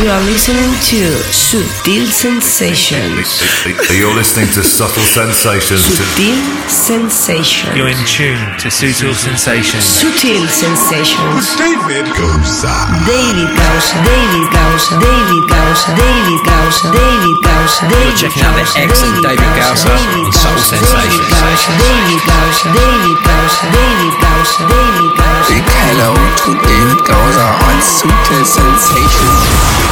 you are listening to Sutil Sensations. You're listening to Subtle Sensations. Sutil Sensations. You're in tune to Sutil Sensations. Sutil Sensations. David Goza. David Gausa, David Gausa, David Gausa, David Gausa, David Gausa, David checking out the excellent David Gausa in Subtle Sensations. David Gausa, David Gausa, David Gausa, David Gausa. Big hello to David Gausa on Sutil Sensations.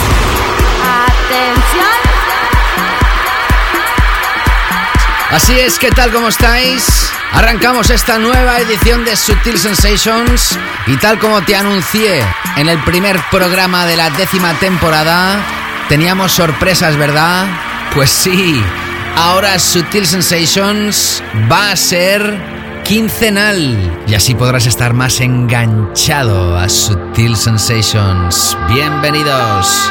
Así es, ¿qué tal? ¿Cómo estáis? Arrancamos esta nueva edición de Sutil Sensations y tal como te anuncié en el primer programa de la décima temporada, teníamos sorpresas, ¿verdad? Pues sí, ahora Sutil Sensations va a ser quincenal y así podrás estar más enganchado a Sutil Sensations. Bienvenidos.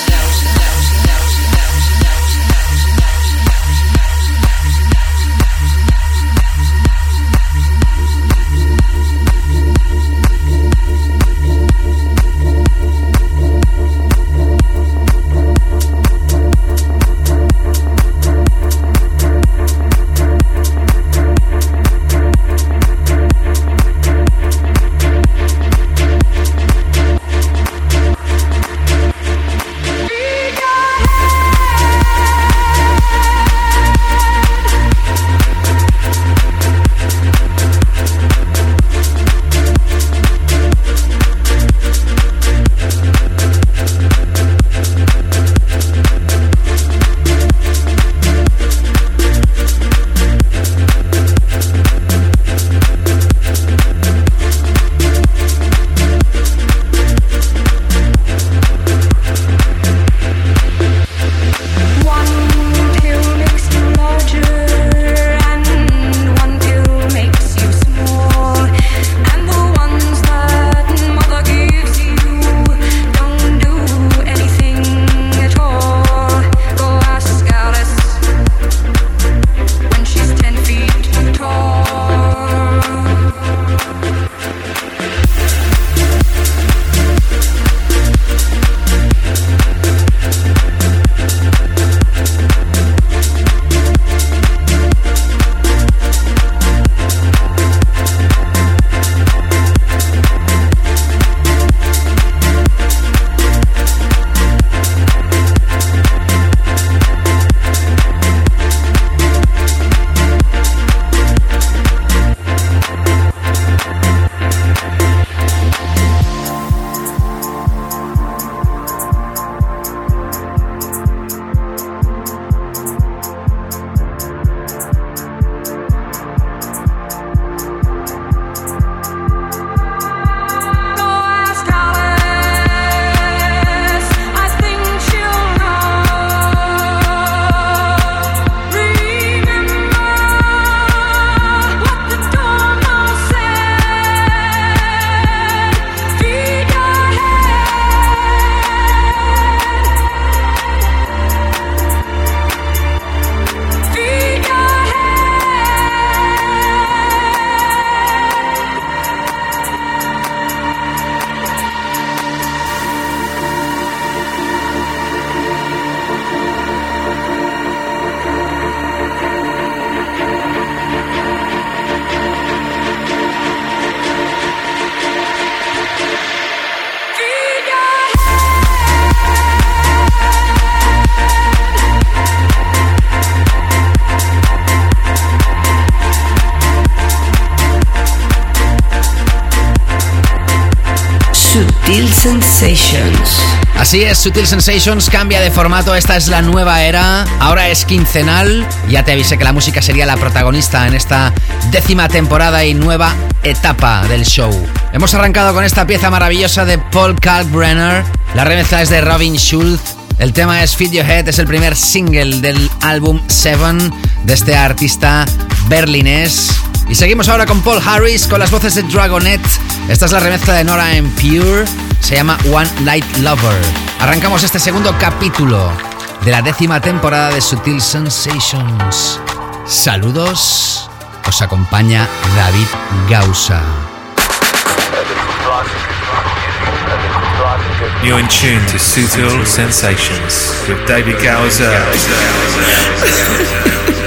Así es, Sutil Sensations cambia de formato, esta es la nueva era, ahora es quincenal, ya te avisé que la música sería la protagonista en esta décima temporada y nueva etapa del show. Hemos arrancado con esta pieza maravillosa de Paul Kalkbrenner. La remezcla es de Robin Schulz. El tema es Feed Your Head, es el primer single del álbum Seven de este artista berlinés. Y seguimos ahora con Paul Harris con las voces de Dragonet. Esta es la remezcla de Nora en Pure. Se llama One Night Lover. Arrancamos este segundo capítulo de la décima temporada de Sutil Sensations. Saludos. Os acompaña David Gausa. You're in tune to Sutil Sensations with David Gowser.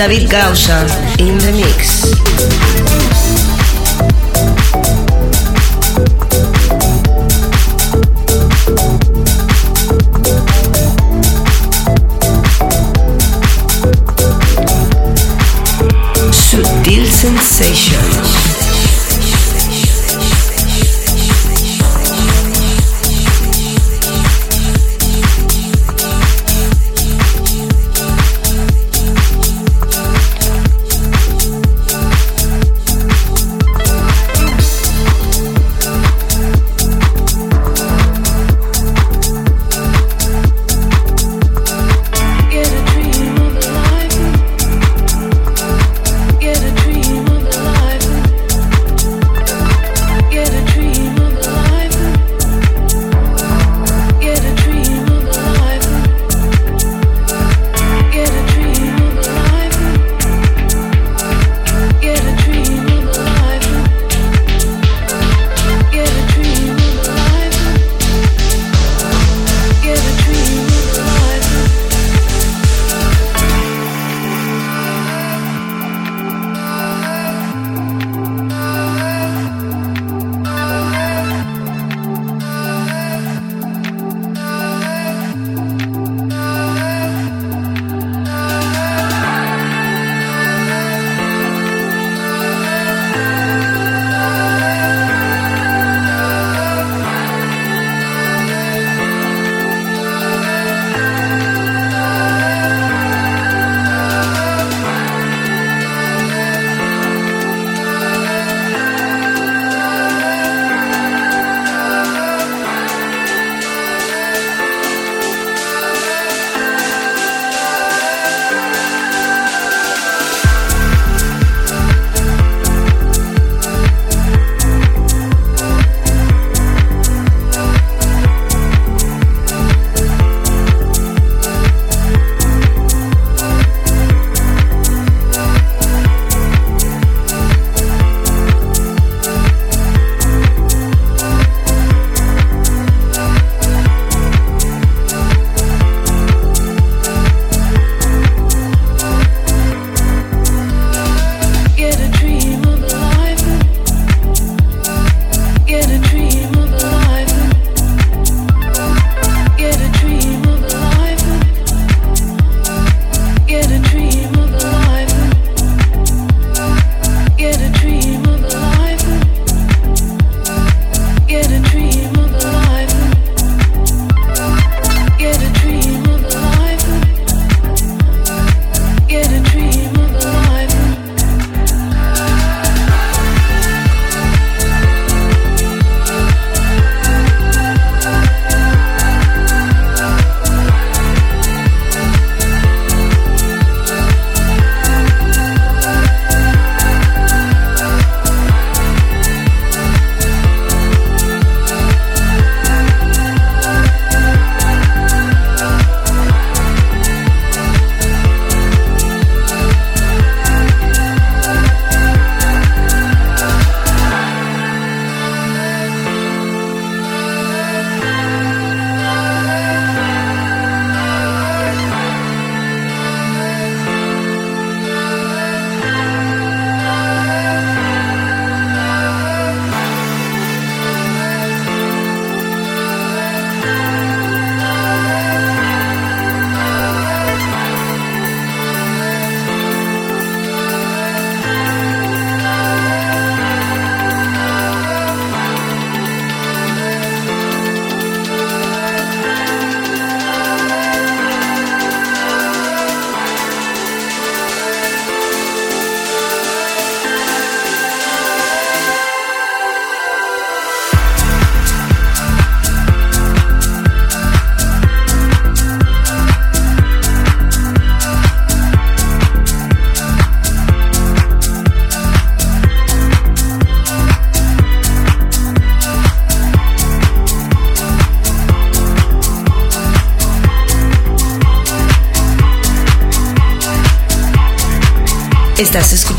David Gausa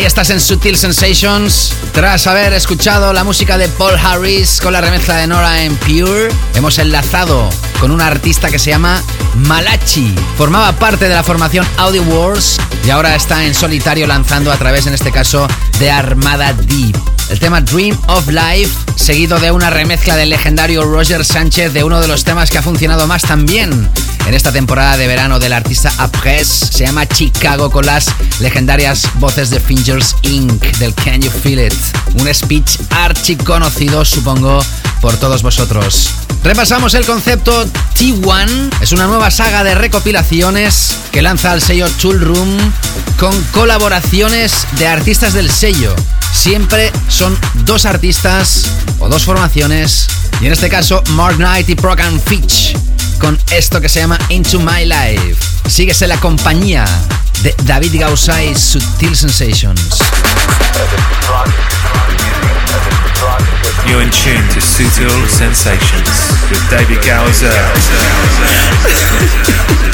Ahí estás en Sutil Sensations. Tras haber escuchado la música de Paul Harris con la remezcla de Nora en Pure, hemos enlazado con una artista que se llama Malachi. Formaba parte de la formación Audio Wars y ahora está en solitario lanzando a través, en este caso, de Armada Deep. El tema Dream of Life, seguido de una remezcla del legendario Roger Sánchez de uno de los temas que ha funcionado más también en esta temporada de verano del artista Après. Se llama Chicago con las legendarias voces de Fingers Inc. del Can You Feel It. Un speech archiconocido, supongo, por todos vosotros. Repasamos el concepto T1. Es una nueva saga de recopilaciones que lanza el sello Tool Room con colaboraciones de artistas del sello. Siempre son dos artistas o dos formaciones. Y en este caso, Mark Knight y Procan Fitch con esto que se llama Into My Life. Síguese la compañía de David Gausa y Sutil Sensations. You're in tune to Sutil Sensations with David Gowser.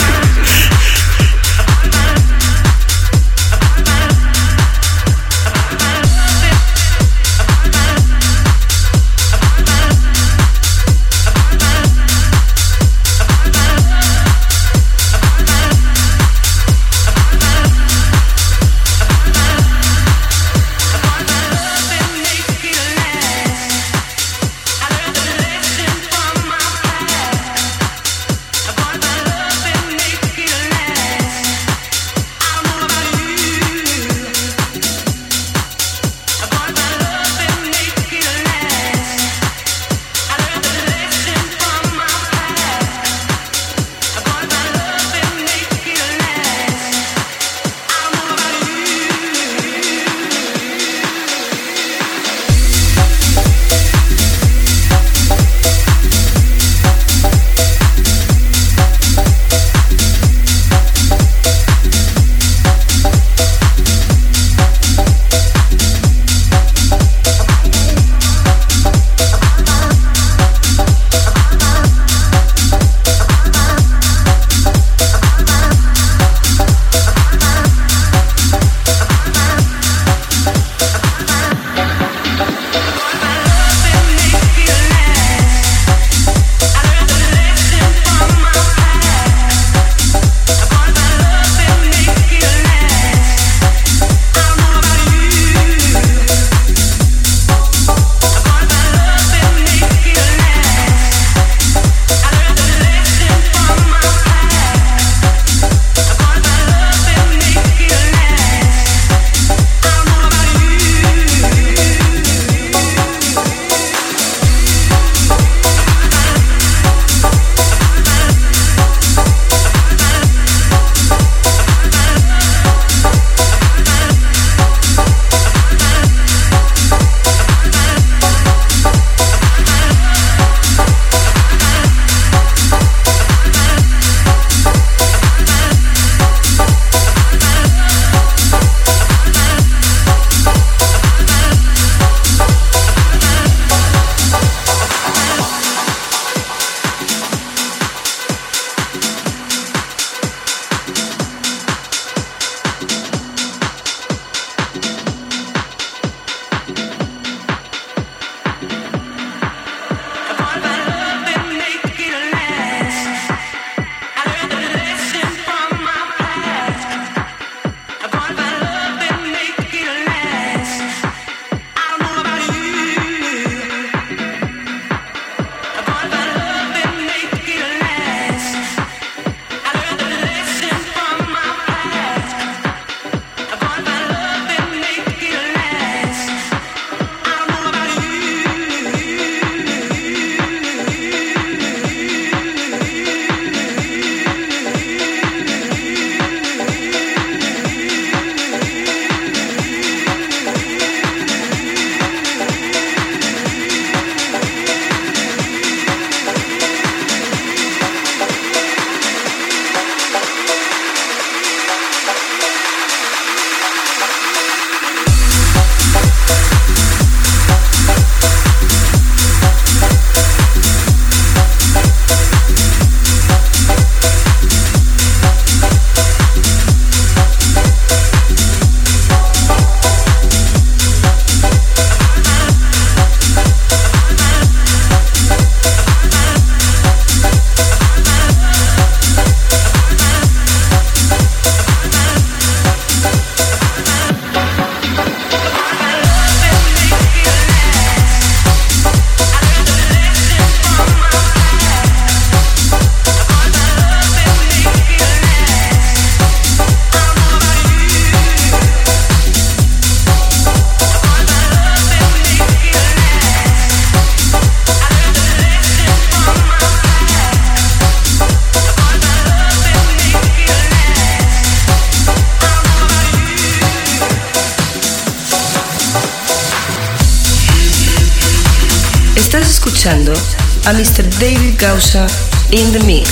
Gausa in the mix.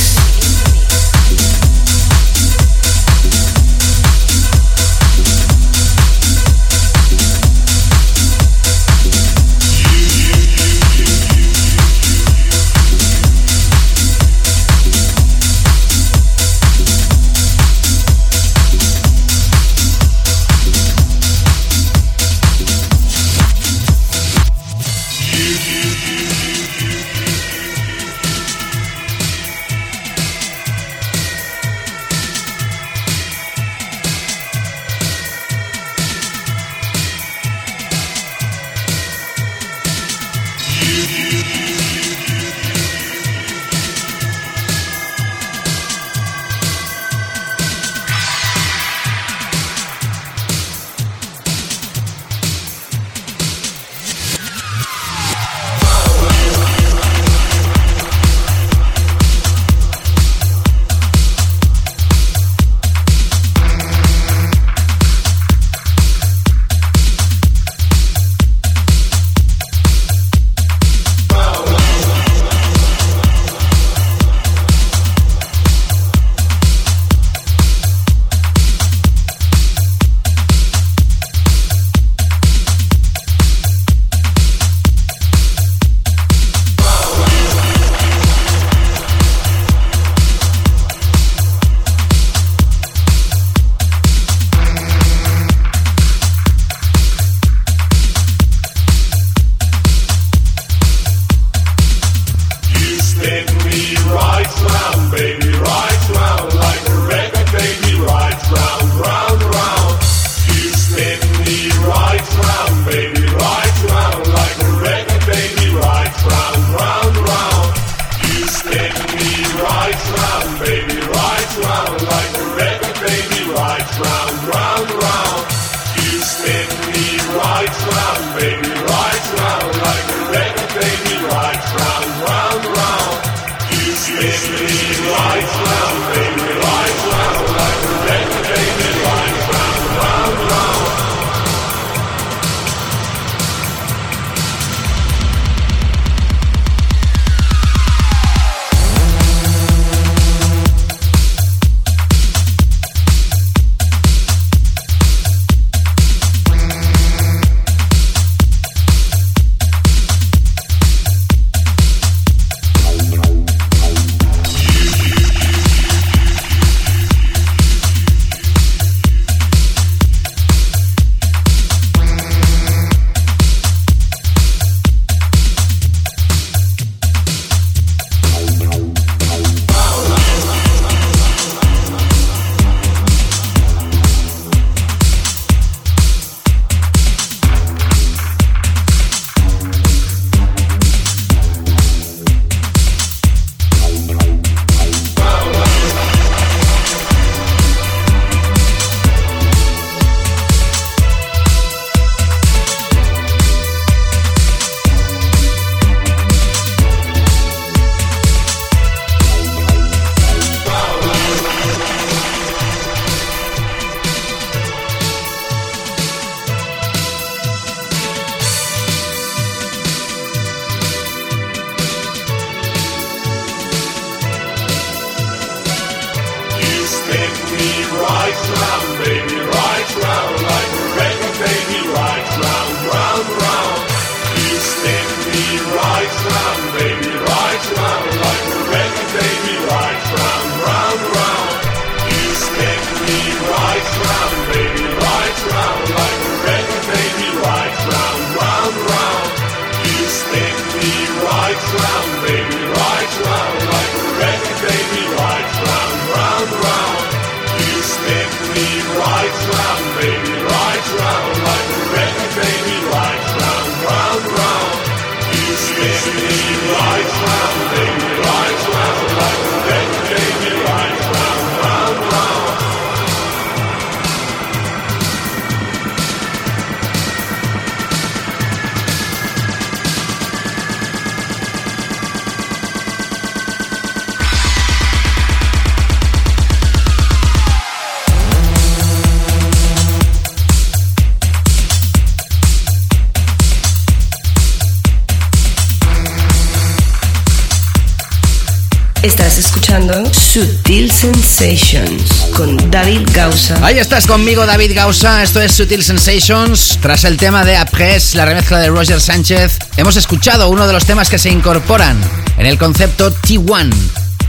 Sutil Sensations con David Gausa. Ahí estás conmigo, David Gausa. Esto es Sutil Sensations. Tras el tema de Après, la remezcla de Roger Sánchez, hemos escuchado uno de los temas que se incorporan en el concepto T1.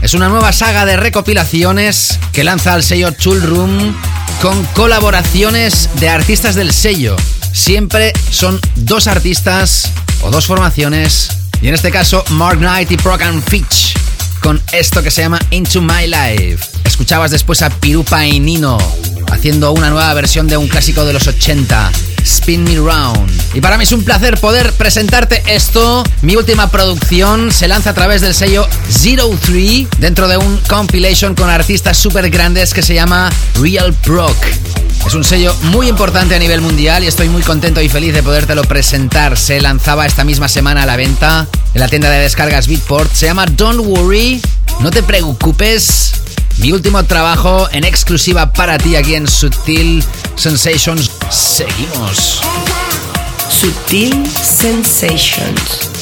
Es una nueva saga de recopilaciones que lanza el sello Tool Room con colaboraciones de artistas del sello. Siempre son dos artistas o dos formaciones. Y en este caso, Mark Knight y Program Fitch con esto que se llama Into My Life. Escuchabas después a Pirupa y Nino haciendo una nueva versión de un clásico de los 80. Spin Me Round. Y para mí es un placer poder presentarte esto. Mi última producción se lanza a través del sello Zero Three dentro de un compilation con artistas súper grandes que se llama Real Proc. Es un sello muy importante a nivel mundial y estoy muy contento y feliz de podértelo presentar. Se lanzaba esta misma semana a la venta en la tienda de descargas Beatport. Se llama Don't Worry, no te preocupes. Mi último trabajo en exclusiva para ti aquí en Sutil Sensations. Seguimos. Sutil Sensations.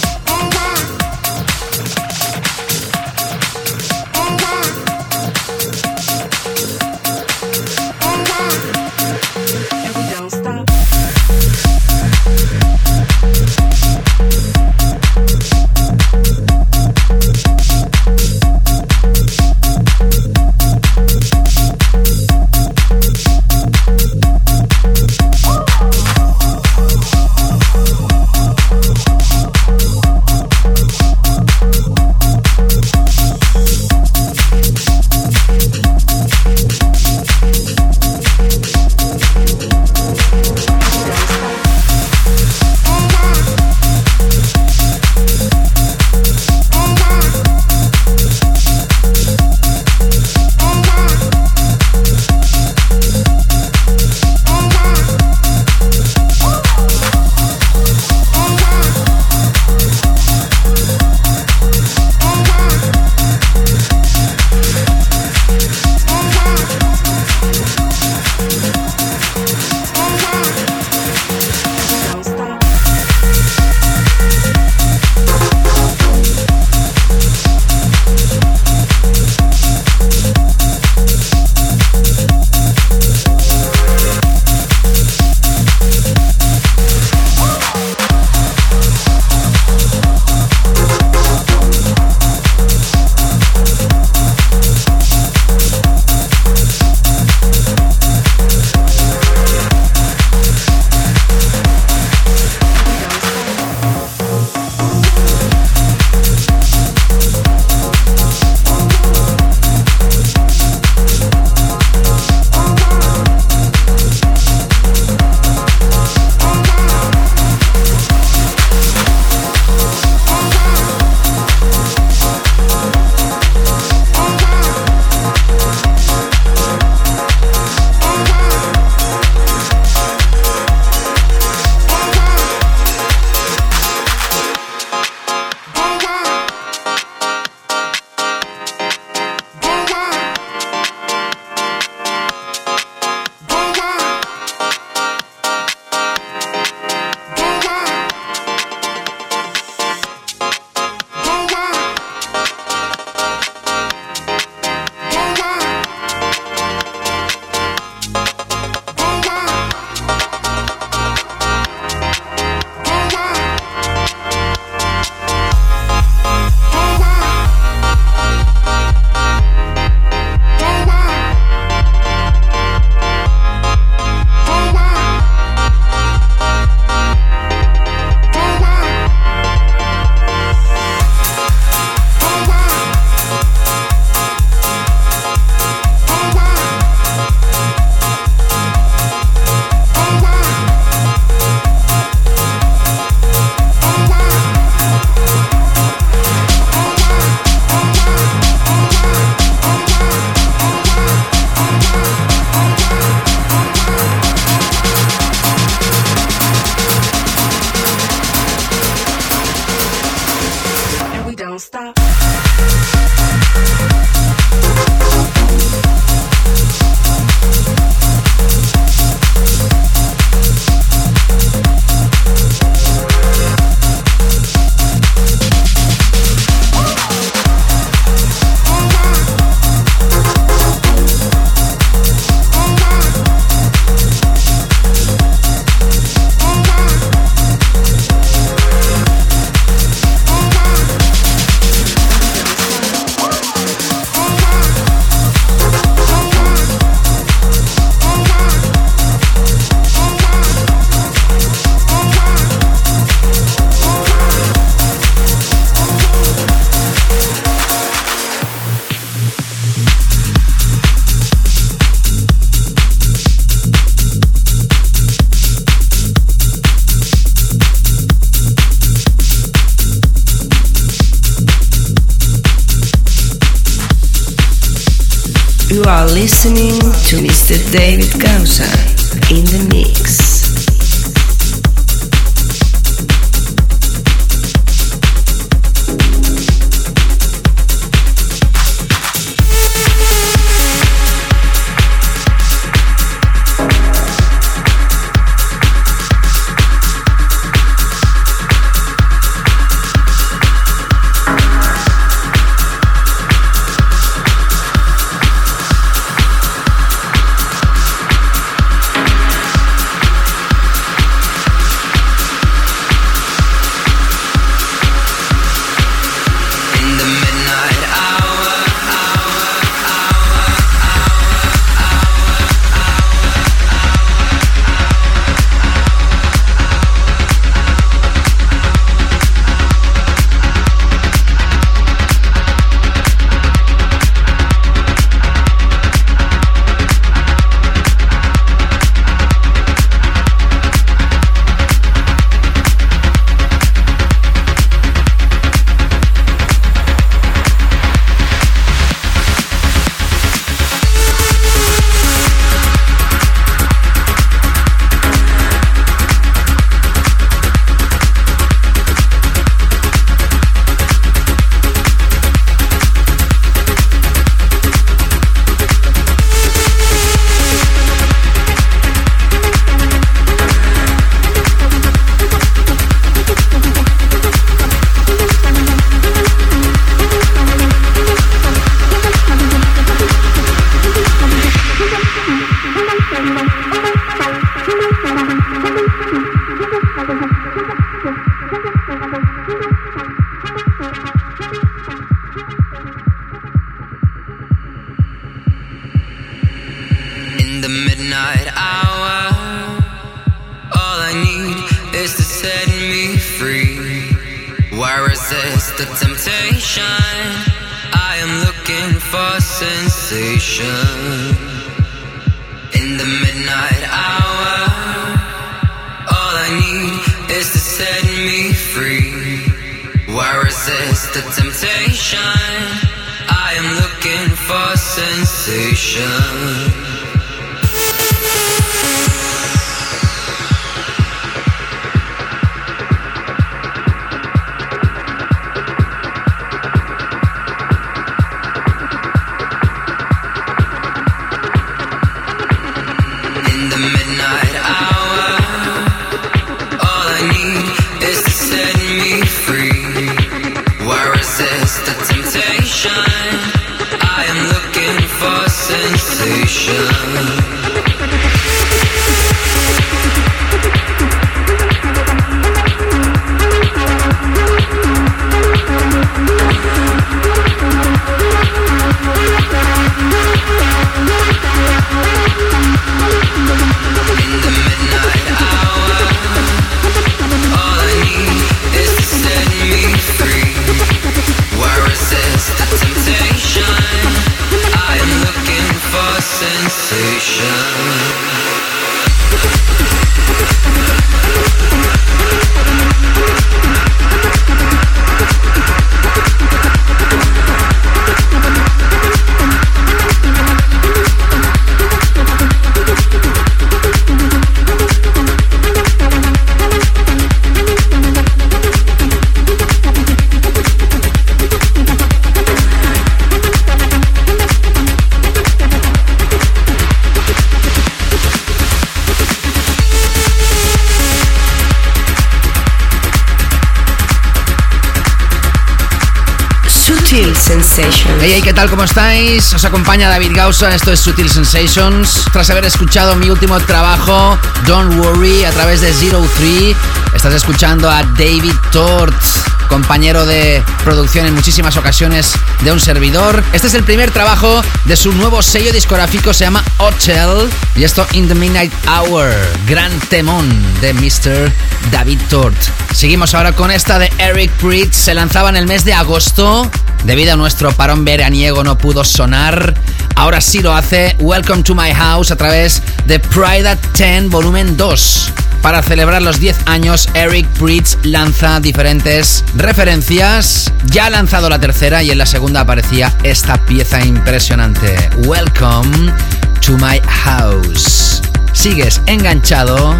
Sensations. Hey, hey, ¿qué tal? ¿Cómo estáis? Os acompaña David Gausa, esto es Sutil Sensations. Tras haber escuchado mi último trabajo, Don't Worry, a través de Zero Three, estás escuchando a David Tort, compañero de producción en muchísimas ocasiones de un servidor. Este es el primer trabajo de su nuevo sello discográfico, se llama Hotel, y esto In the Midnight Hour, gran temón de Mr. David Tort. Seguimos ahora con esta de Eric Pritz, se lanzaba en el mes de agosto. Debido a nuestro parón veraniego no pudo sonar. Ahora sí lo hace Welcome to My House a través de Pride at 10 Volumen 2. para celebrar los 10 años, Eric Pritz lanza diferentes referencias. Ya ha lanzado la tercera y en la segunda aparecía esta pieza impresionante. Welcome to my house. Sigues enganchado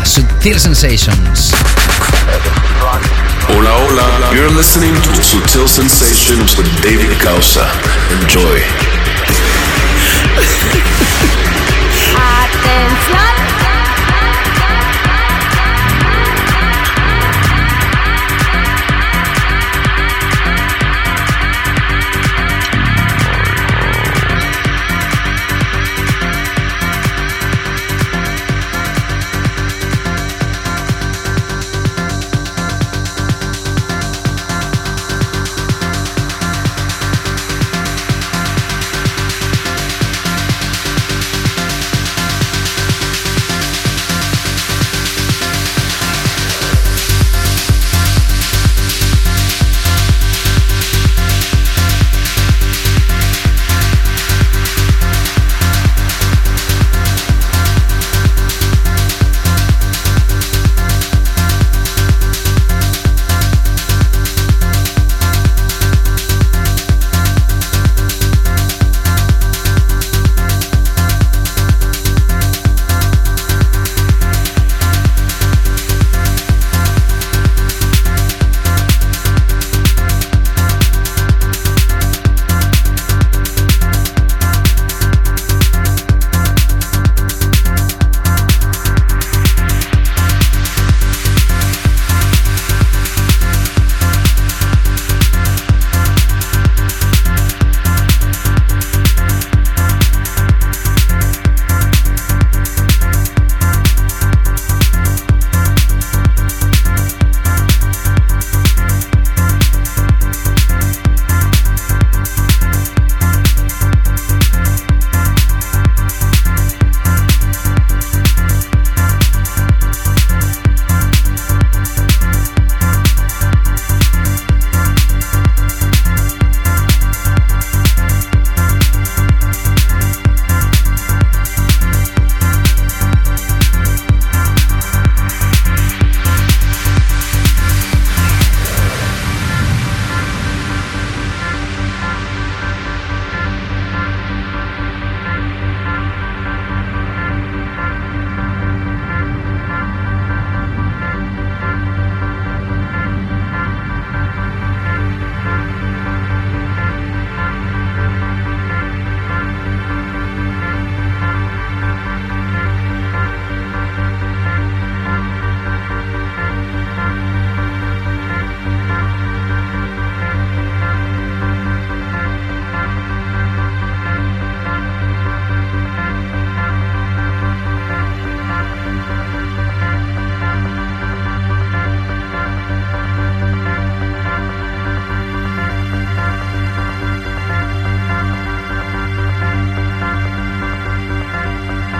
a Sutil Sensations. Hola, hola. You're listening to Sutil Sensations with David Causa. Enjoy. Atención.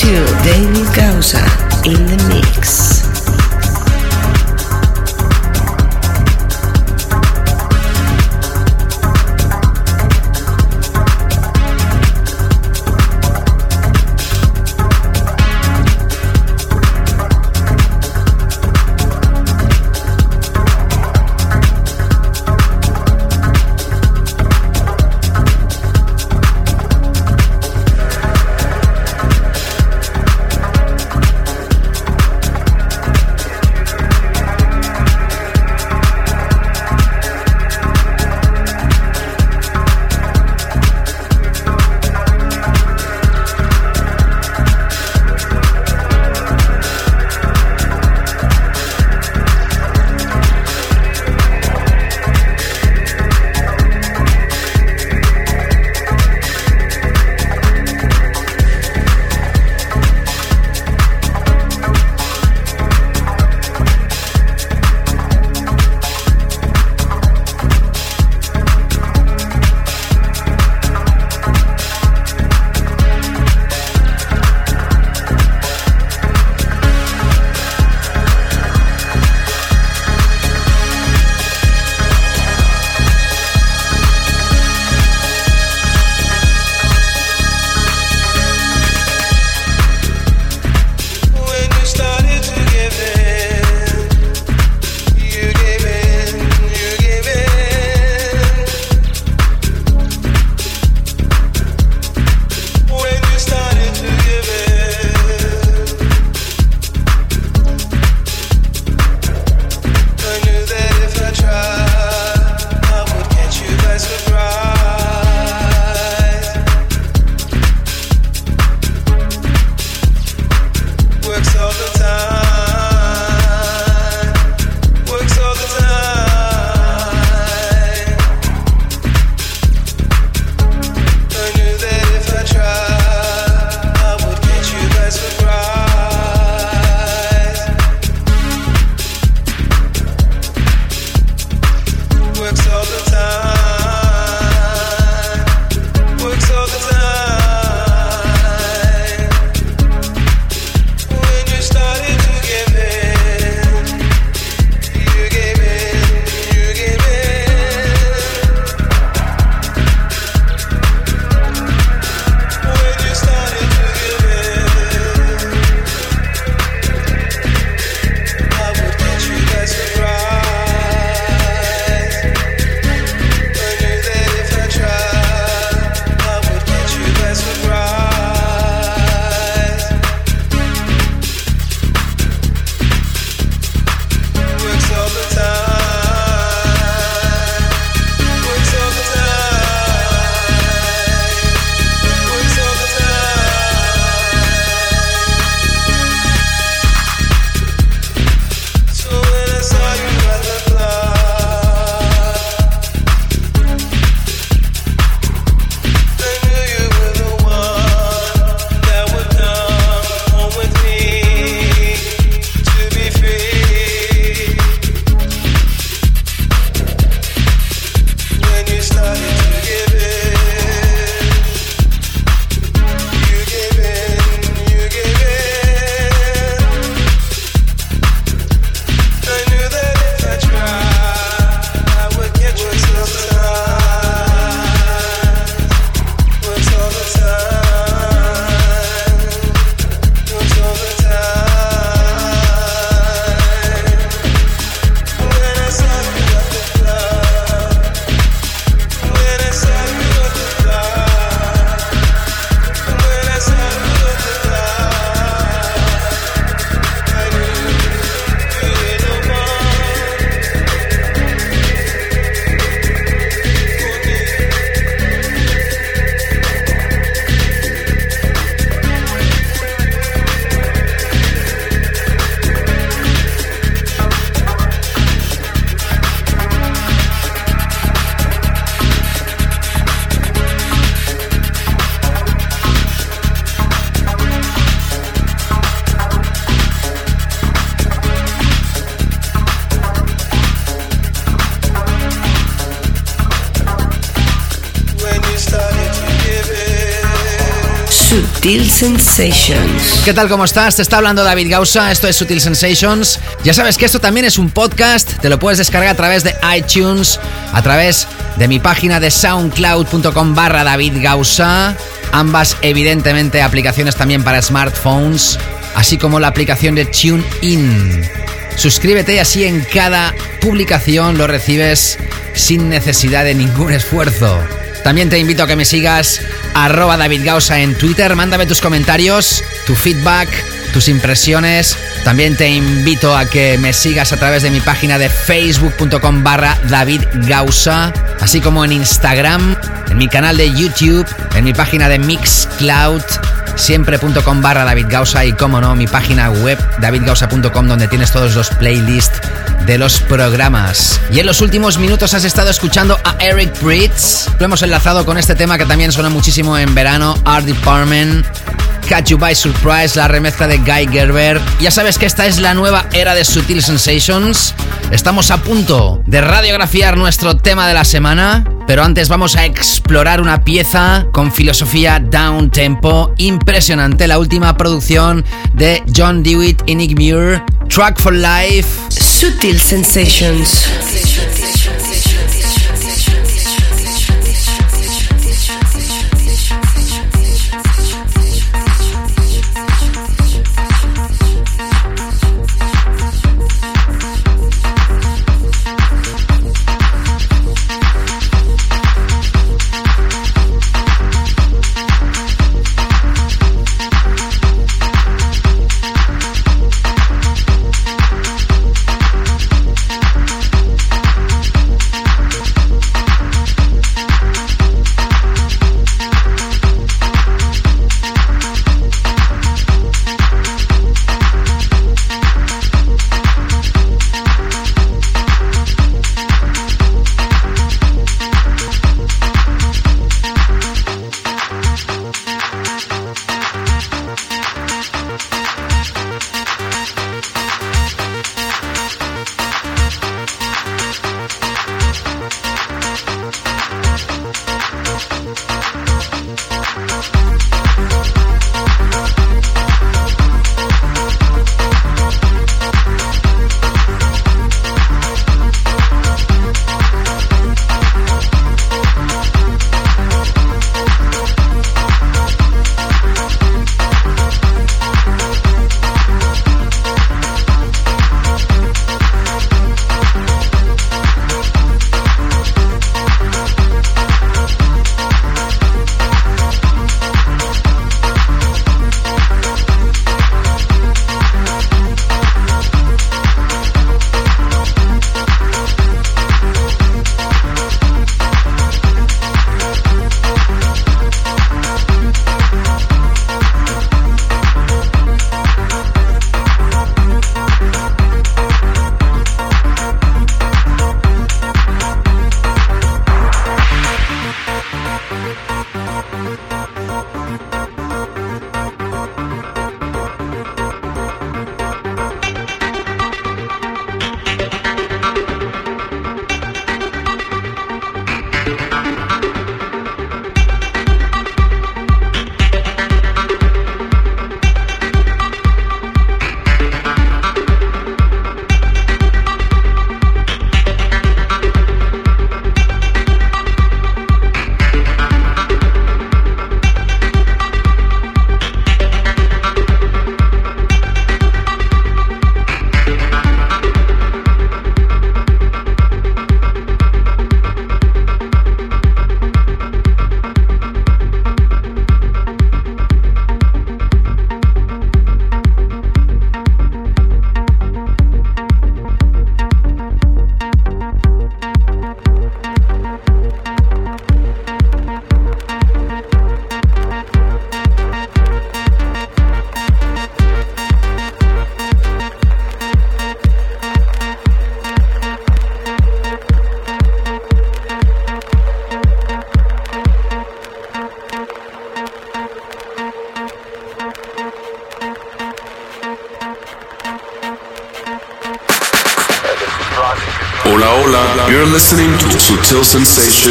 To David Gausa Sensations. ¿Qué tal? ¿Cómo estás? Te está hablando David Gausa, esto es Sutil Sensations. Ya sabes que esto también es un podcast, te lo puedes descargar a través de iTunes, a través de mi página de soundcloud.com barra David Gausa. Ambas, evidentemente, aplicaciones también para smartphones, así como la aplicación de TuneIn. Suscríbete y así en cada publicación lo recibes sin necesidad de ningún esfuerzo. También te invito a que me sigas arroba David Gausa en Twitter. Mándame tus comentarios, tu feedback, tus impresiones. También te invito a que me sigas a través de mi página de facebook.com barra David Gausa, así como en Instagram, en mi canal de YouTube, en mi página de Mixcloud, siempre.com barra David Gausa y como no, mi página web davidgausa.com donde tienes todos los playlists de los programas. Y en los últimos minutos has estado escuchando a Eric Britz. Lo hemos enlazado con este tema que también suena muchísimo en verano, Art Department. Catch You By Surprise, la remezcla de Guy Gerber. Ya sabes que esta es la nueva era de Sutil Sensations. Estamos a punto de radiografiar nuestro tema de la semana, pero antes vamos a explorar una pieza con filosofía down tempo impresionante, la última producción de John Dewitt y Nick Muir, Track for Life. Sutil Sensations.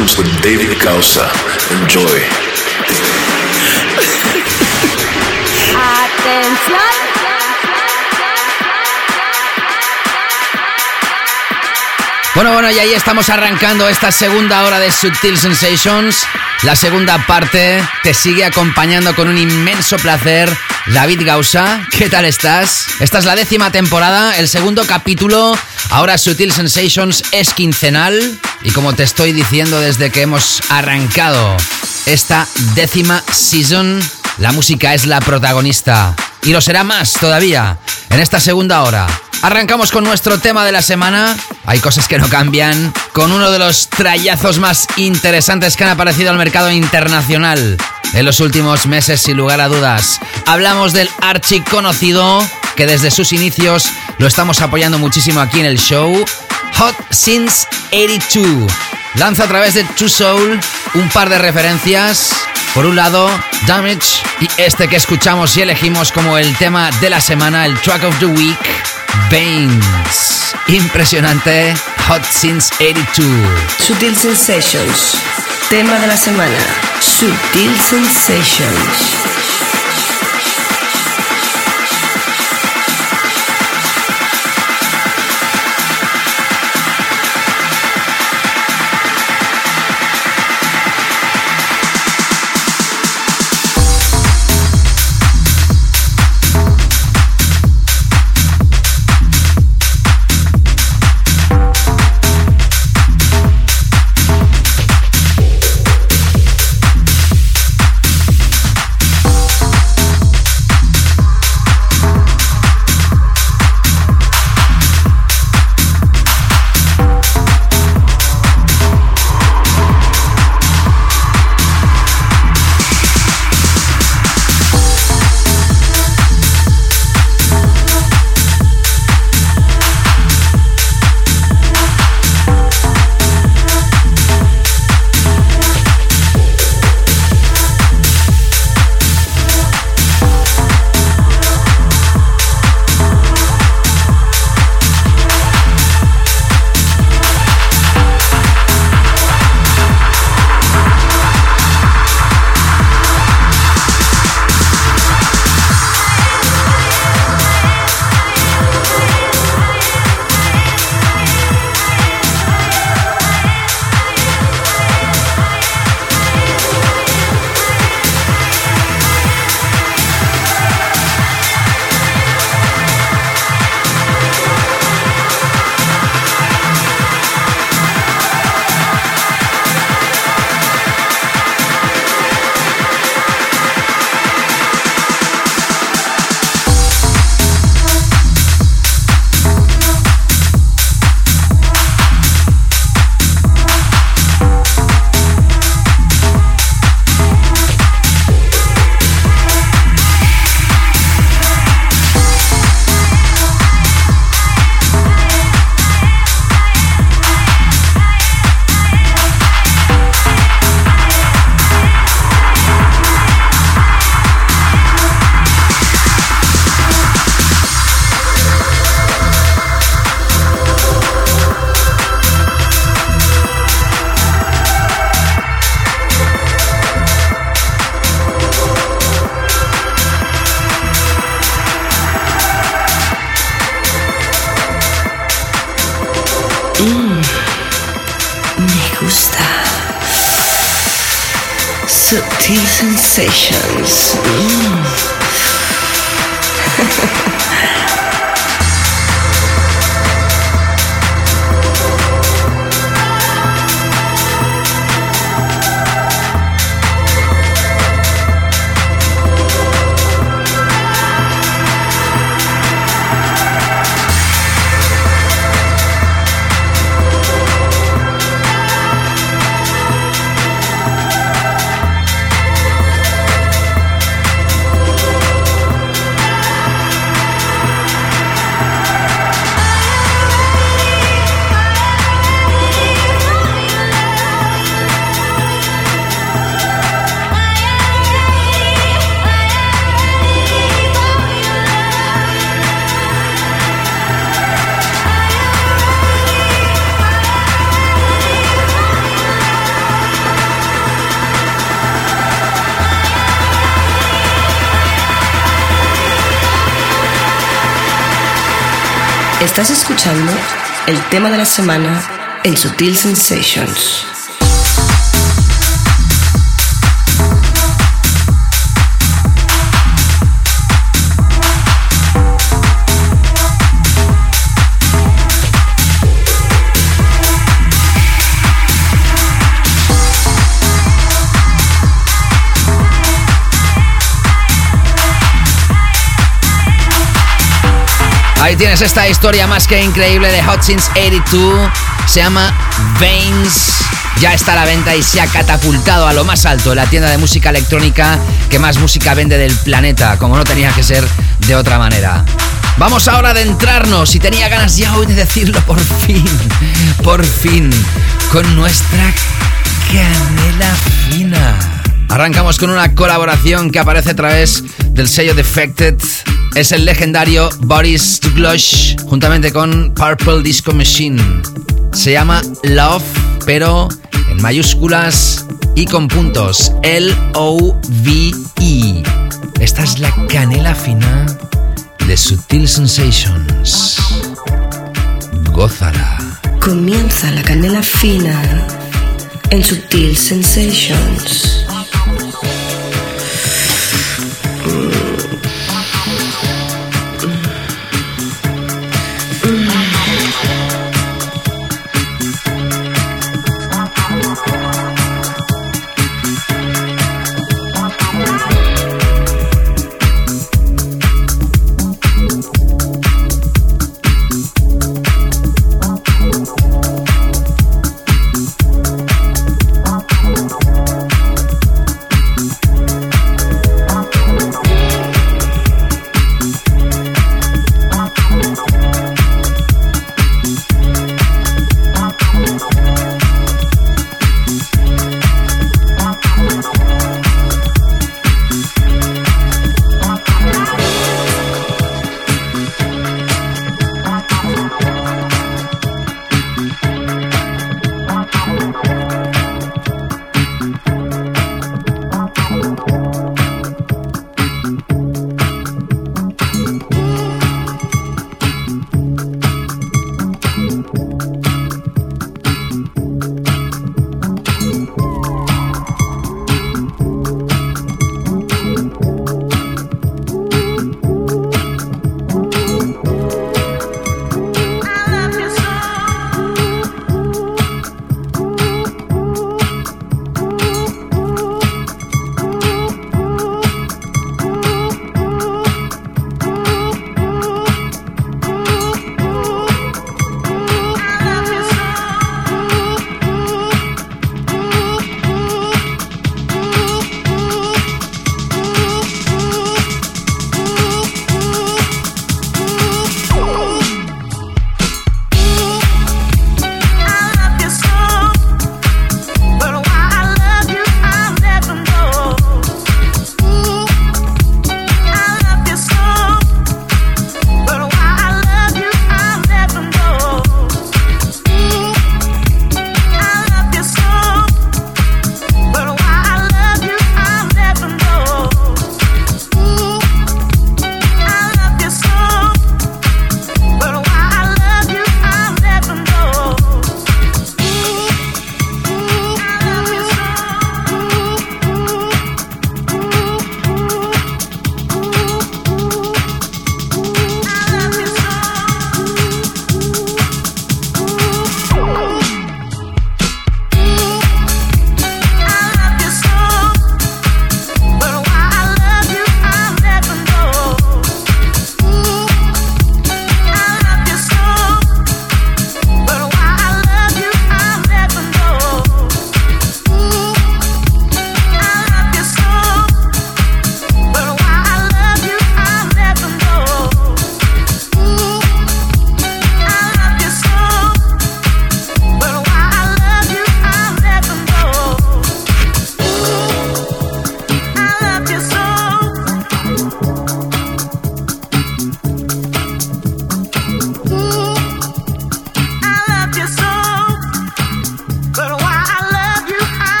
Sensations with David Causa. Enjoy. Bueno, bueno, y ahí estamos arrancando esta segunda hora de Subtil Sensations. La segunda parte te sigue acompañando con un inmenso placer David Gausa. ¿Qué tal estás? Esta es la décima temporada, el segundo capítulo. Ahora Subtil Sensations es quincenal. Y como te estoy diciendo desde que hemos arrancado esta décima season, la música es la protagonista. Y lo será más todavía en esta segunda hora. Arrancamos con nuestro tema de la semana. Hay cosas que no cambian. Con uno de los trayazos más interesantes que han aparecido al mercado internacional en los últimos meses, sin lugar a dudas. Hablamos del archiconocido que desde sus inicios lo estamos apoyando muchísimo aquí en el show. Hot Since 82. Lanza a través de True Soul un par de referencias. Por un lado, Damage y este que escuchamos y elegimos como el tema de la semana, el track of the week, Baines. Impresionante, Hot Since 82. Sutil Sensations. Tema de la semana. Sutil Sensations. Estás escuchando el tema de la semana en Sutil Sensations. Ahí tienes esta historia más que increíble de Since 82. Se llama Veins. Ya está a la venta y se ha catapultado a lo más alto la tienda de música electrónica que más música vende del planeta, como no tenía que ser de otra manera. Vamos ahora a adentrarnos, y tenía ganas ya hoy de decirlo por fin, por fin, con nuestra canela fina. Arrancamos con una colaboración que aparece a través del sello Defected. Es el legendario Boris Tuglosh juntamente con Purple Disco Machine. Se llama Love, pero en mayúsculas y con puntos. L-O-V-E. Esta es la canela fina de Sutil Sensations. Gózala. Comienza la canela fina en Sutil Sensations.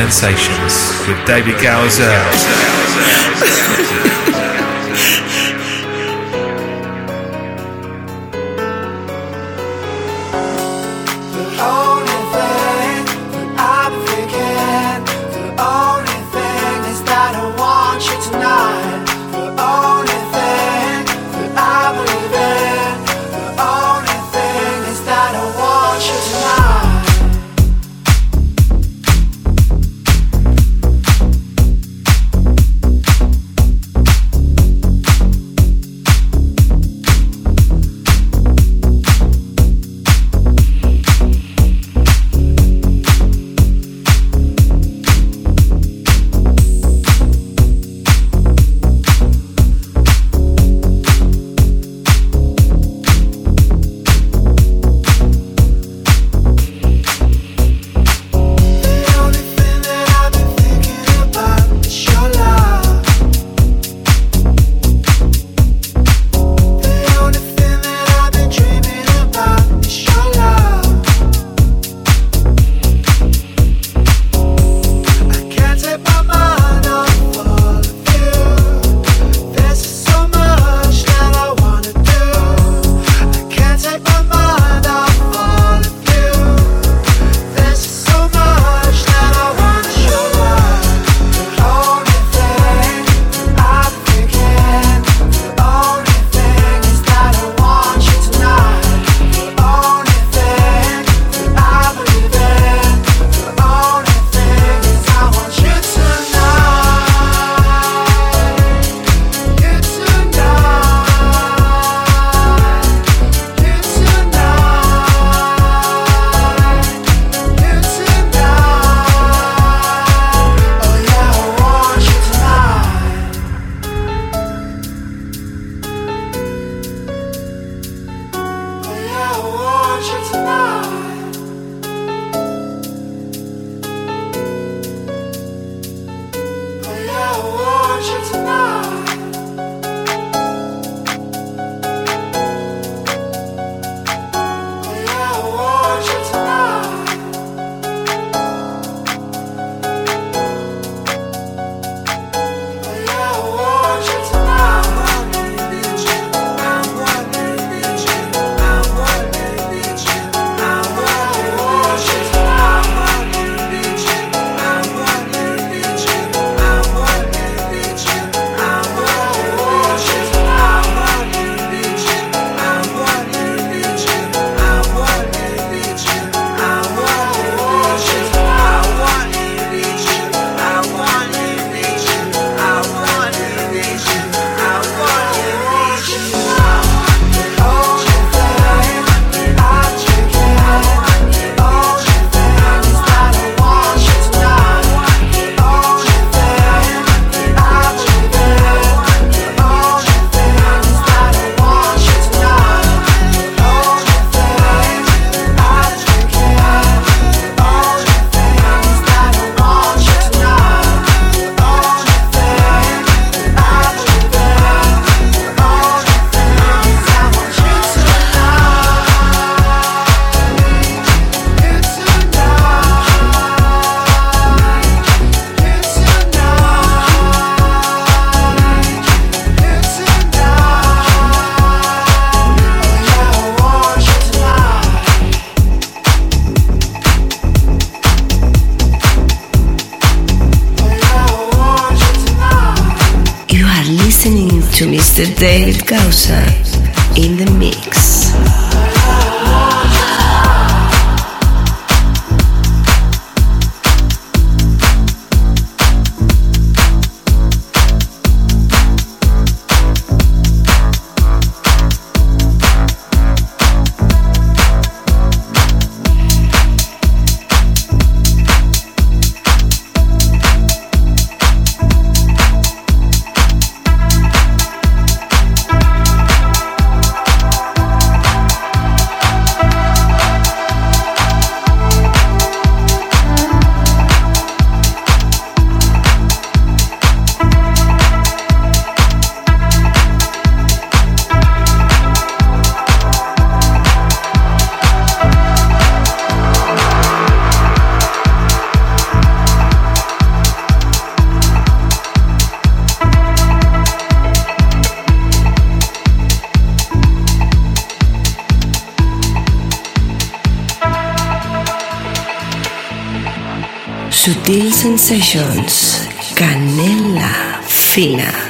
Sensations with David Gowser. Sensations, canela fina.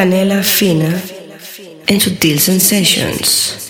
Canela fina en Sutil Sensations.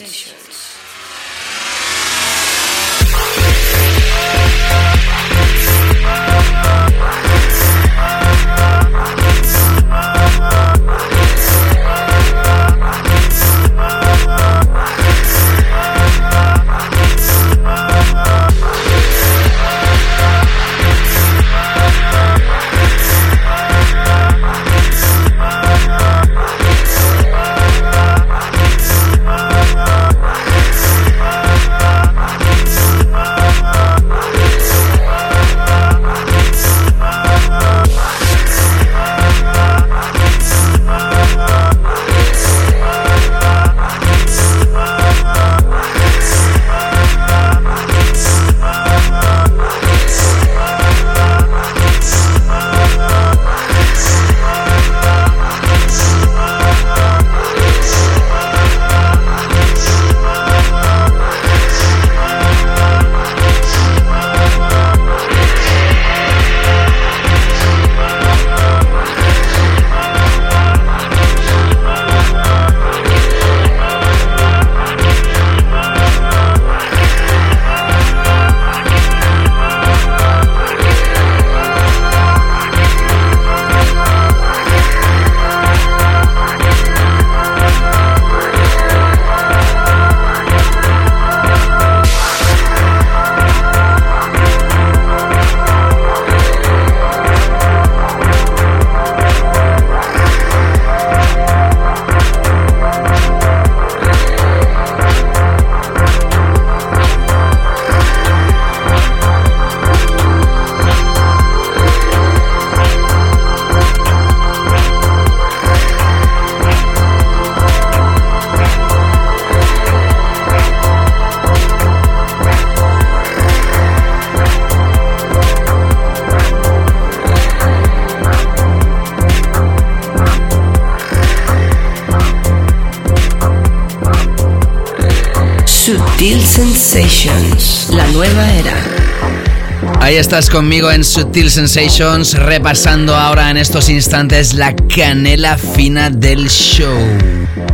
Estás conmigo en Sutil Sensations, repasando ahora en estos instantes la canela fina del show.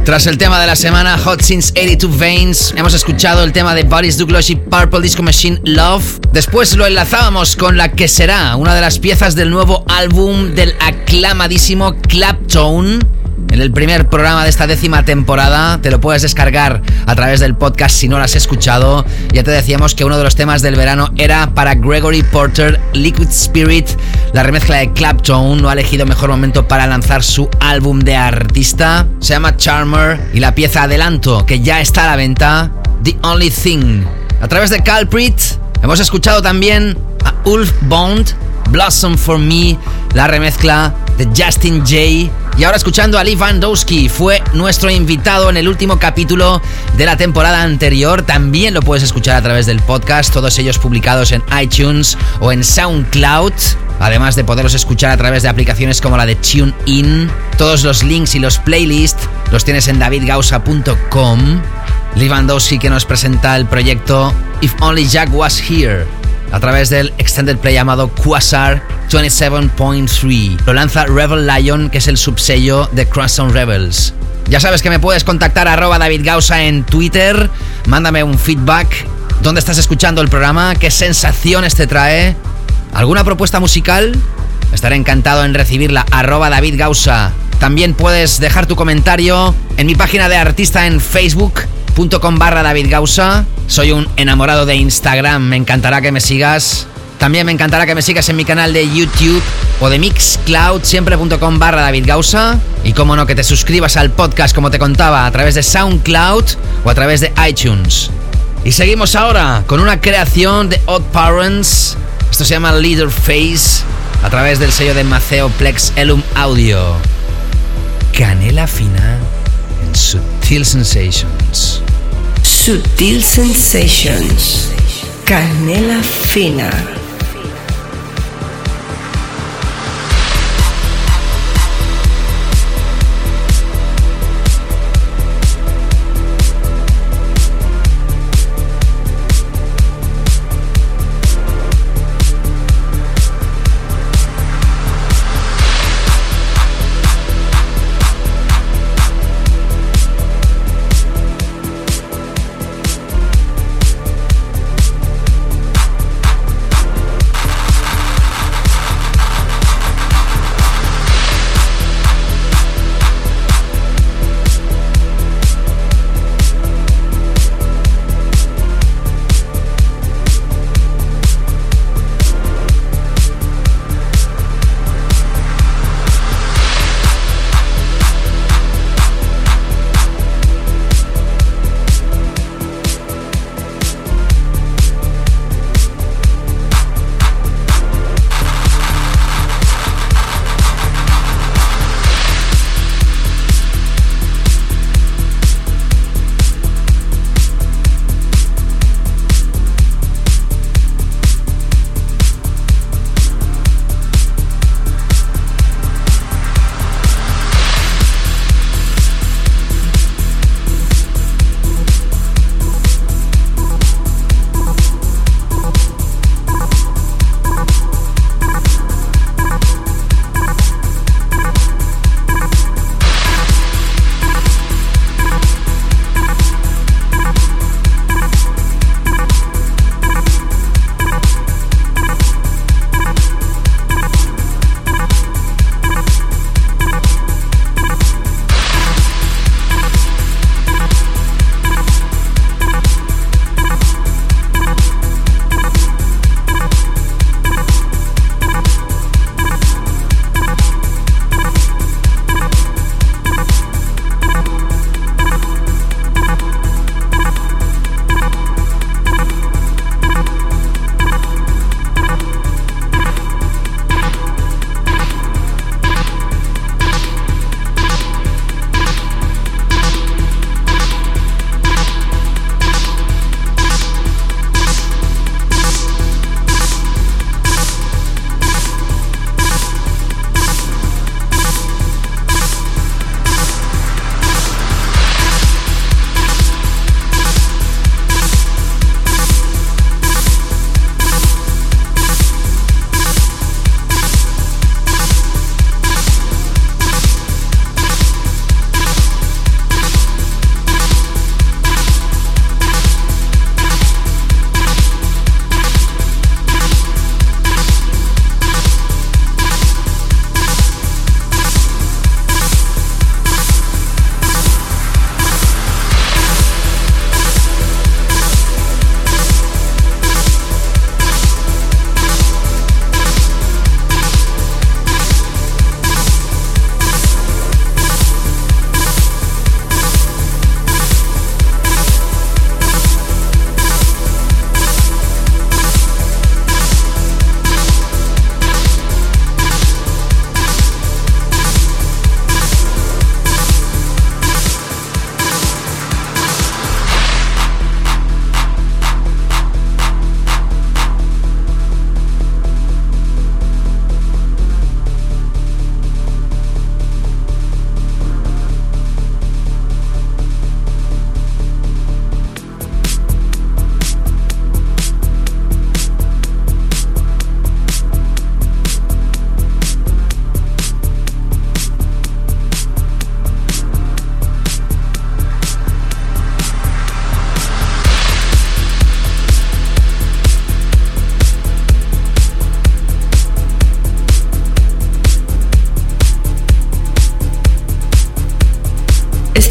Tras el tema de la semana, Hot Since 82 Veins, hemos escuchado el tema de Boris Douglas y Purple Disco Machine Love. Después lo enlazábamos con la que será una de las piezas del nuevo álbum del aclamadísimo Claptone. En el primer programa de esta décima temporada te lo puedes descargar a través del podcast si no lo has escuchado. Ya te decíamos que uno de los temas del verano era para Gregory Porter, Liquid Spirit. La remezcla de Claptone no ha elegido mejor momento para lanzar su álbum de artista. Se llama Charmer y la pieza adelanto que ya está a la venta, The Only Thing. A través de Culprit hemos escuchado también a Ulf Bond, Blossom for Me, la remezcla de Justin J. Y ahora escuchando a Lee Vandowski, fue nuestro invitado en el último capítulo de la temporada anterior. También lo puedes escuchar a través del podcast, todos ellos publicados en iTunes o en SoundCloud. Además de poderlos escuchar a través de aplicaciones como la de TuneIn. Todos los links y los playlists los tienes en davidgausa.com. Lewandowski que nos presenta el proyecto If Only Jack Was Here a través del extended play llamado Quasar 27.3. Lo lanza Rebel Lion, que es el subsello de Crossown Rebels. Ya sabes que me puedes contactar arroba David Gausa en Twitter. Mándame un feedback. ¿Dónde estás escuchando el programa? ¿Qué sensaciones te trae? ¿Alguna propuesta musical? Estaré encantado en recibirla. Arroba David Gausa. También puedes dejar tu comentario en mi página de artista en facebook.com barra David Gausa. Soy un enamorado de Instagram. Me encantará que me sigas. También me encantará que me sigas en mi canal de YouTube o de Mixcloud, siempre.com barra David Gausa. Y como no, que te suscribas al podcast, como te contaba, a través de SoundCloud o a través de iTunes. Y seguimos ahora con una creación de Odd Parents. Esto se llama Leader Face a través del sello de Maceo Plex Elum Audio. Canela fina Sutil Sensations. Sutil Sensations, canela fina.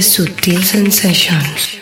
Era de Sutil Sensations.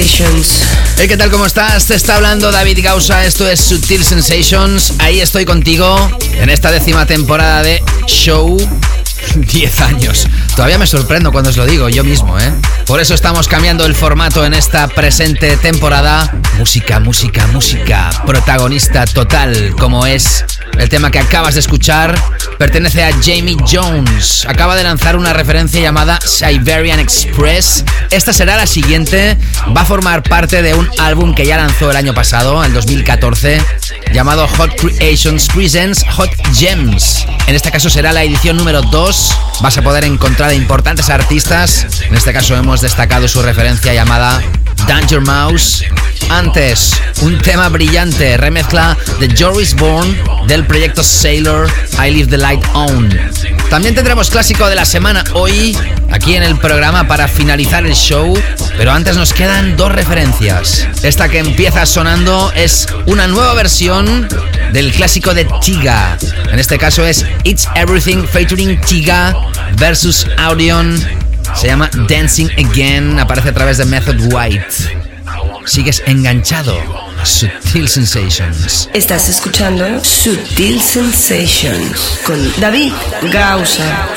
Hey, ¿qué tal? ¿Cómo estás? Te está hablando David Gausa. Esto es Sutil Sensations. Ahí estoy contigo en esta décima temporada de Show 10 años. Todavía me sorprendo cuando os lo digo yo mismo, ¿eh? Por eso estamos cambiando el formato en esta presente temporada. Música, música, música. Protagonista total, como es el tema que acabas de escuchar pertenece a Jamie Jones. Acaba de lanzar una referencia llamada Siberian Express. Esta será la siguiente. Va a formar parte de un álbum que ya lanzó el año pasado, el 2014, llamado Hot Creations Presents Hot Gems. En este caso será la edición número 2. Vas a poder encontrar a importantes artistas. En este caso hemos destacado su referencia llamada Danger Mouse antes, un tema brillante, remezcla de Joris Bourne del proyecto Sailor I Leave the Light On. También tendremos clásico de la semana hoy aquí en el programa para finalizar el show, pero antes nos quedan dos referencias. Esta que empieza sonando es una nueva versión del clásico de Tiga. En este caso es It's Everything featuring Tiga versus Audion. Se llama Dancing Again, aparece a través de Method White sigues enganchado. Sutil Sensations. Estás escuchando Sutil Sensations con David Gausa.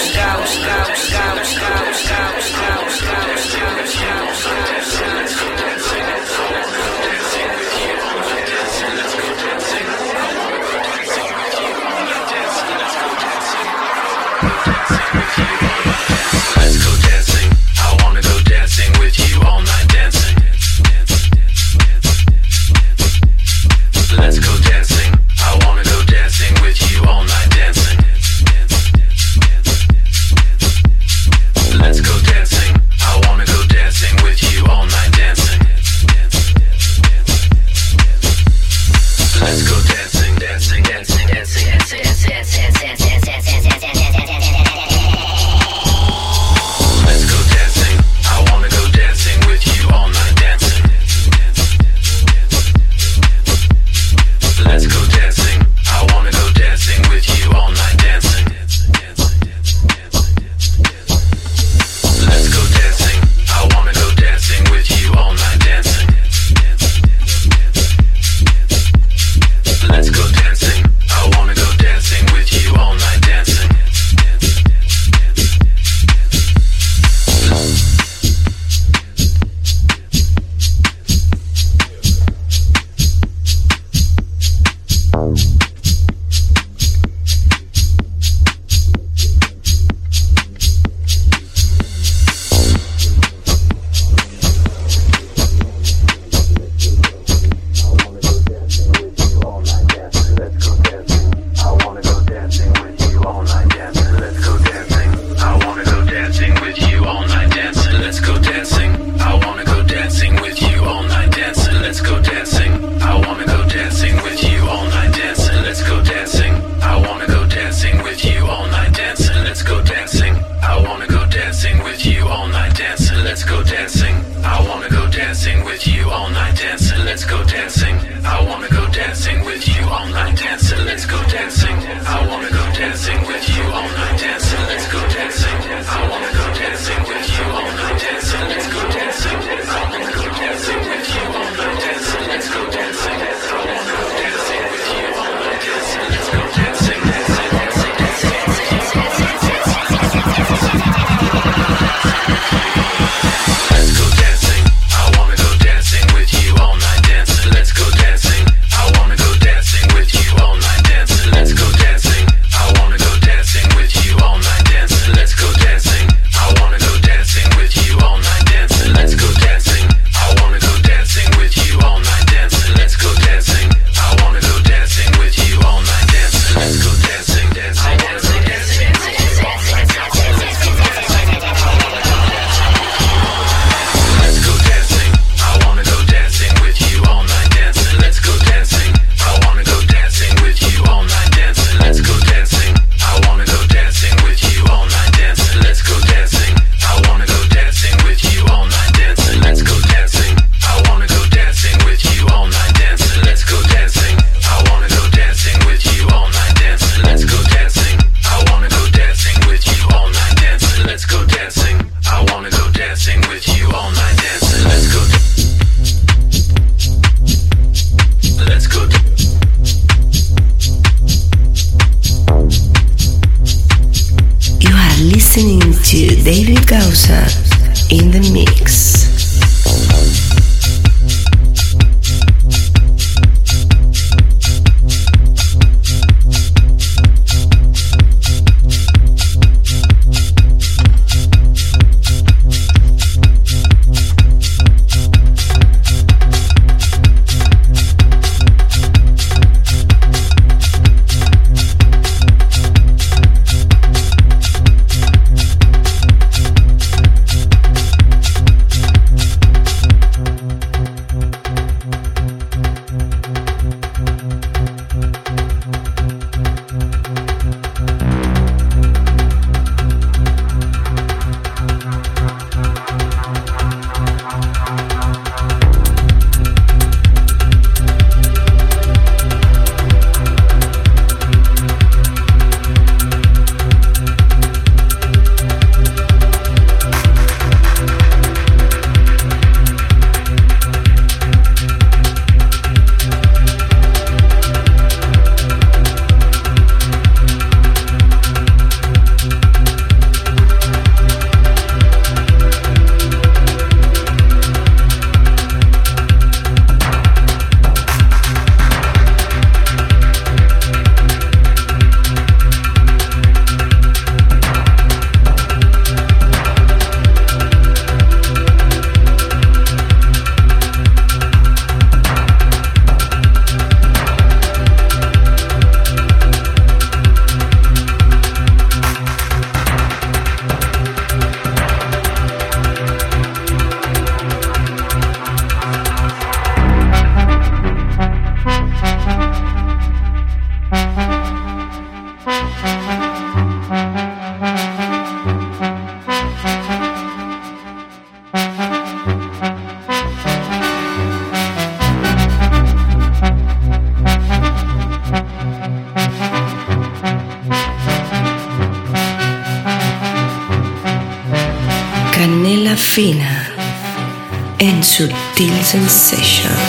Sutil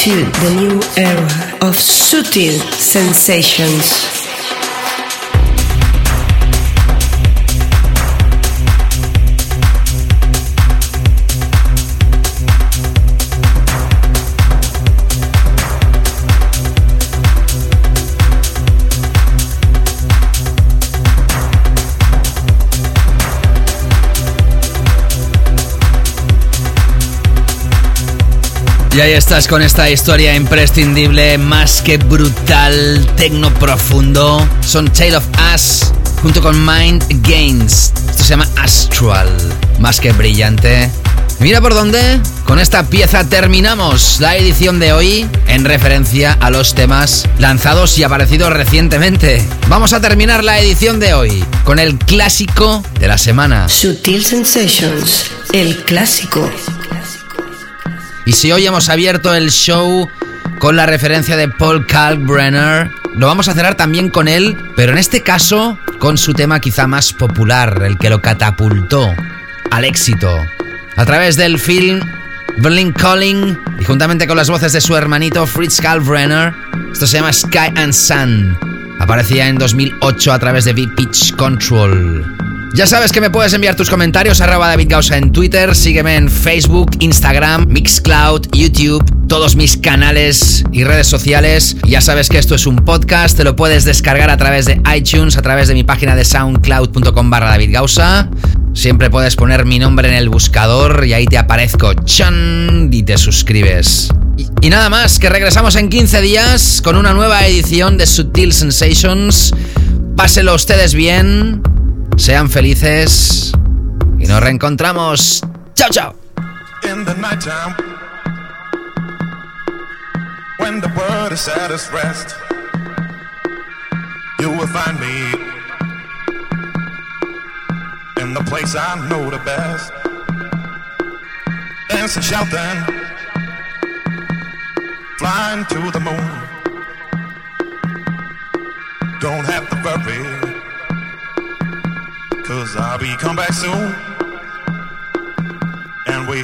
to the new era of Sutil Sensations. Y ahí estás con esta historia imprescindible, más que brutal, tecno profundo. Son Tale of Us junto con Mind Games. Esto se llama Astral, más que brillante. Mira por dónde. Con esta pieza terminamos la edición de hoy en referencia a los temas lanzados y aparecidos recientemente. Vamos a terminar la edición de hoy con el clásico de la semana. Sutil Sensations, el clásico. Y si hoy hemos abierto el show con la referencia de Paul Kalkbrenner, lo vamos a cerrar también con él, pero en este caso con su tema quizá más popular, el que lo catapultó al éxito. A través del film Blink Calling y juntamente con las voces de su hermanito Fritz Kalkbrenner, esto se llama Sky and Sun. Aparecía en 2008 a través de Big Pitch Control. Ya sabes que me puedes enviar tus comentarios arroba David Gausa en Twitter, sígueme en Facebook, Instagram, Mixcloud, YouTube, todos mis canales y redes sociales. Ya sabes que esto es un podcast, te lo puedes descargar a través de iTunes, a través de mi página de soundcloud.com barra David Gausa. Siempre puedes poner mi nombre en el buscador y ahí te aparezco, chan, y te suscribes. Y, y nada más, que regresamos en 15 días con una nueva edición de Sutil Sensations. Páselo ustedes bien. Sean felices y nos reencontramos. Chao, chao. in the nighttime when the world is at its rest you will find me in the place I know the best dancing shouting flying to the moon don't have to worry cause I'll be come back soon and we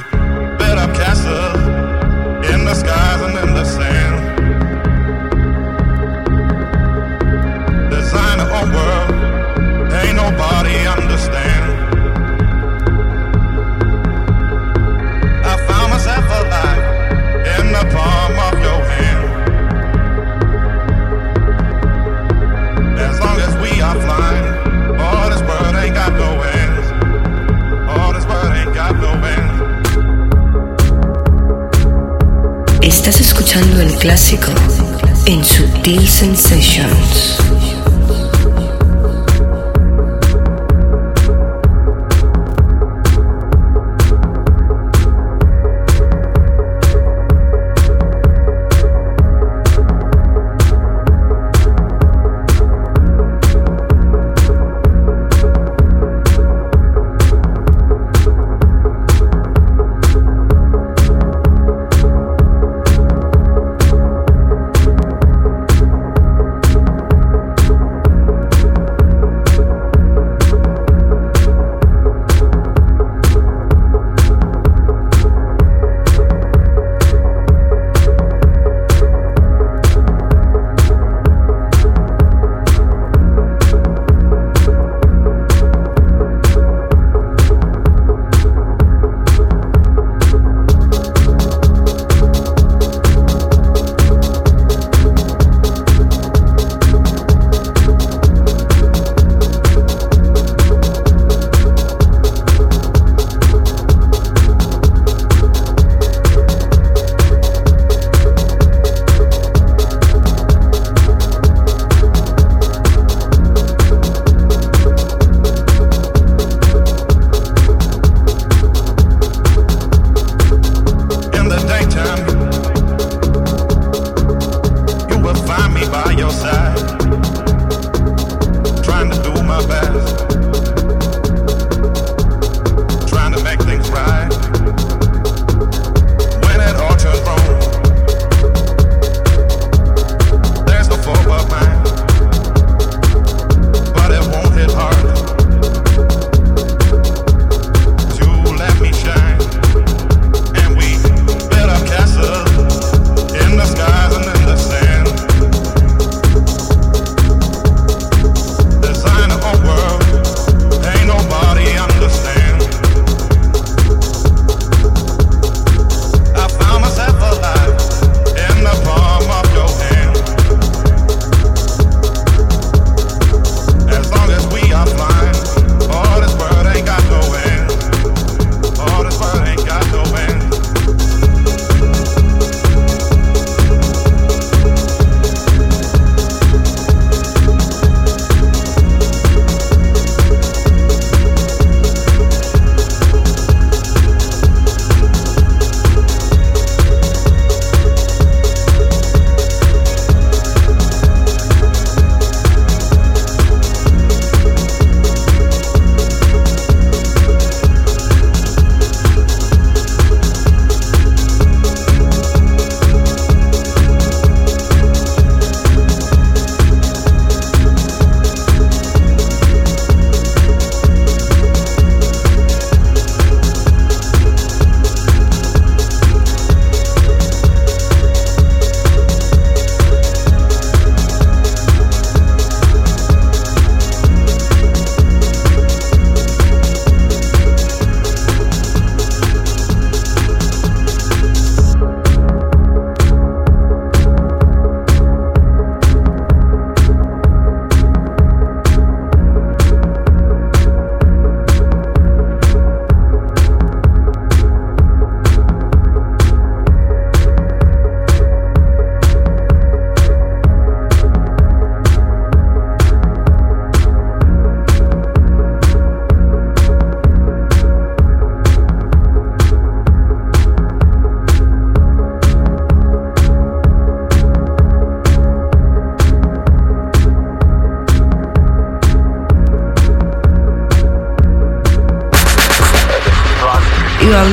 built up castles in the skies and in the sand. Estás escuchando el clásico en Sutil Sensations.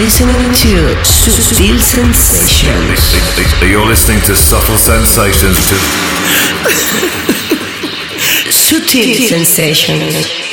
listening to Subtle Sensations. You're listening to Subtle Sensations. Subtle Sensations.